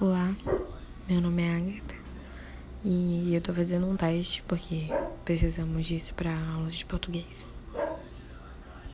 Olá, meu nome é Agatha e eu tô fazendo um teste porque precisamos disso para aulas de português.